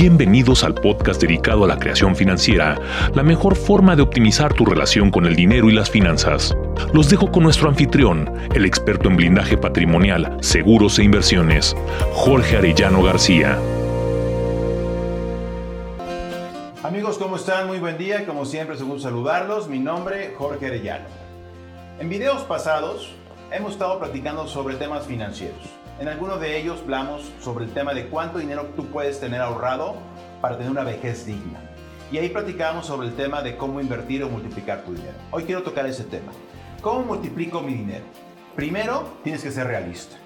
Bienvenidos al podcast dedicado a la creación financiera, la mejor forma de optimizar tu relación con el dinero y las finanzas. Los dejo con nuestro anfitrión, el experto en blindaje patrimonial, seguros e inversiones, Jorge Arellano García. Amigos, ¿cómo están? Muy buen día. Como siempre, es un saludarlos. Mi nombre, Jorge Arellano. En videos pasados hemos estado platicando sobre temas financieros. En algunos de ellos hablamos sobre el tema de cuánto dinero tú puedes tener ahorrado para tener una vejez digna. Y ahí platicamos sobre el tema de cómo invertir o multiplicar tu dinero. Hoy quiero tocar ese tema. ¿Cómo multiplico mi dinero? Primero, tienes que ser realista.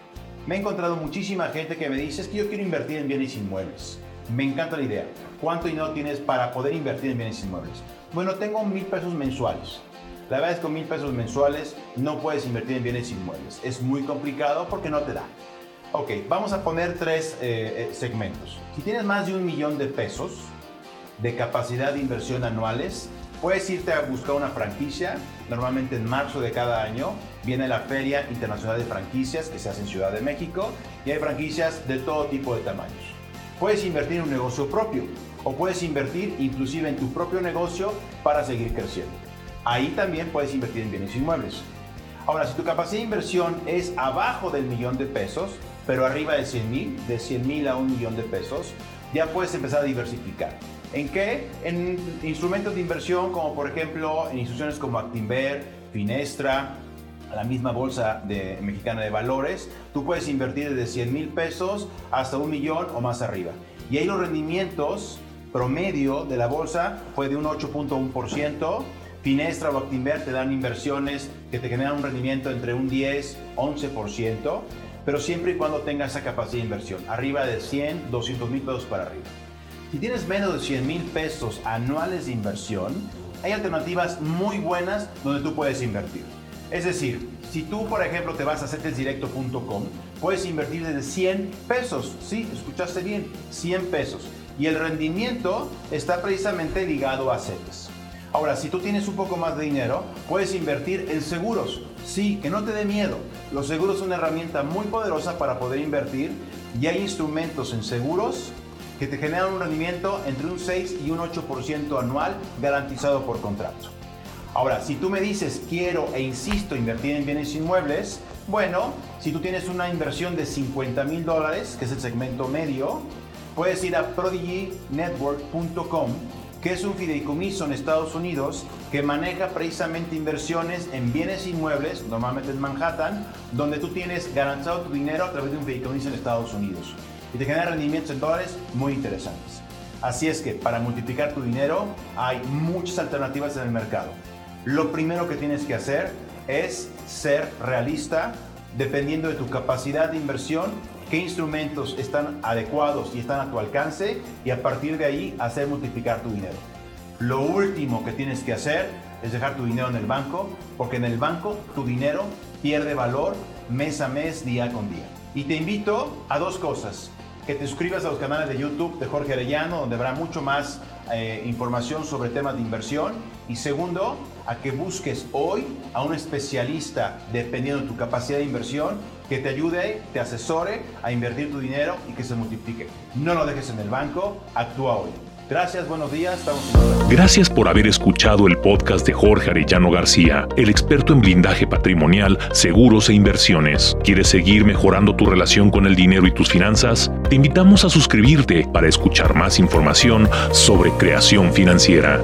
Me he encontrado muchísima gente que me dice es que yo quiero invertir en bienes inmuebles. Me encanta la idea. ¿Cuánto dinero tienes para poder invertir en bienes inmuebles? Bueno, tengo mil pesos mensuales. La verdad es que con mil pesos mensuales no puedes invertir en bienes inmuebles. Es muy complicado porque no te da. Ok, vamos a poner tres eh, eh, segmentos. Si tienes más de un millón de pesos de capacidad de inversión anuales, puedes irte a buscar una franquicia. Normalmente en marzo de cada año viene la Feria Internacional de Franquicias que se hace en Ciudad de México y hay franquicias de todo tipo de tamaños. Puedes invertir en un negocio propio o puedes invertir inclusive en tu propio negocio para seguir creciendo. Ahí también puedes invertir en bienes inmuebles. Ahora, si tu capacidad de inversión es abajo del millón de pesos, pero arriba de 100 mil, de 100 mil a un millón de pesos, ya puedes empezar a diversificar. ¿En qué? En instrumentos de inversión como por ejemplo en instituciones como Actinver, Finestra, la misma bolsa de, mexicana de valores, tú puedes invertir desde 100 mil pesos hasta un millón o más arriba. Y ahí los rendimientos promedio de la bolsa fue de un 8.1%. Finestra o Actinver te dan inversiones que te generan un rendimiento entre un 10 11% pero siempre y cuando tengas esa capacidad de inversión, arriba de 100, 200 mil pesos para arriba. Si tienes menos de 100 mil pesos anuales de inversión, hay alternativas muy buenas donde tú puedes invertir. Es decir, si tú, por ejemplo, te vas a cetesdirecto.com, puedes invertir desde 100 pesos. Sí, escuchaste bien, 100 pesos. Y el rendimiento está precisamente ligado a CETES. Ahora, si tú tienes un poco más de dinero, puedes invertir en seguros. Sí, que no te dé miedo. Los seguros son una herramienta muy poderosa para poder invertir y hay instrumentos en seguros que te generan un rendimiento entre un 6 y un 8% anual garantizado por contrato. Ahora, si tú me dices quiero e insisto invertir en bienes inmuebles, bueno, si tú tienes una inversión de 50 mil dólares, que es el segmento medio, puedes ir a prodigynetwork.com que es un fideicomiso en Estados Unidos que maneja precisamente inversiones en bienes inmuebles, normalmente en Manhattan, donde tú tienes garantizado tu dinero a través de un fideicomiso en Estados Unidos. Y te genera rendimientos en dólares muy interesantes. Así es que para multiplicar tu dinero hay muchas alternativas en el mercado. Lo primero que tienes que hacer es ser realista dependiendo de tu capacidad de inversión qué instrumentos están adecuados y están a tu alcance y a partir de ahí hacer multiplicar tu dinero. Lo último que tienes que hacer es dejar tu dinero en el banco, porque en el banco tu dinero pierde valor mes a mes, día con día. Y te invito a dos cosas. Que te suscribas a los canales de YouTube de Jorge Arellano, donde habrá mucho más eh, información sobre temas de inversión. Y segundo, a que busques hoy a un especialista, dependiendo de tu capacidad de inversión, que te ayude, te asesore a invertir tu dinero y que se multiplique. No lo dejes en el banco, actúa hoy. Gracias, buenos días. Gracias por haber escuchado el podcast de Jorge Arellano García, el experto en blindaje patrimonial, seguros e inversiones. ¿Quieres seguir mejorando tu relación con el dinero y tus finanzas? Te invitamos a suscribirte para escuchar más información sobre creación financiera.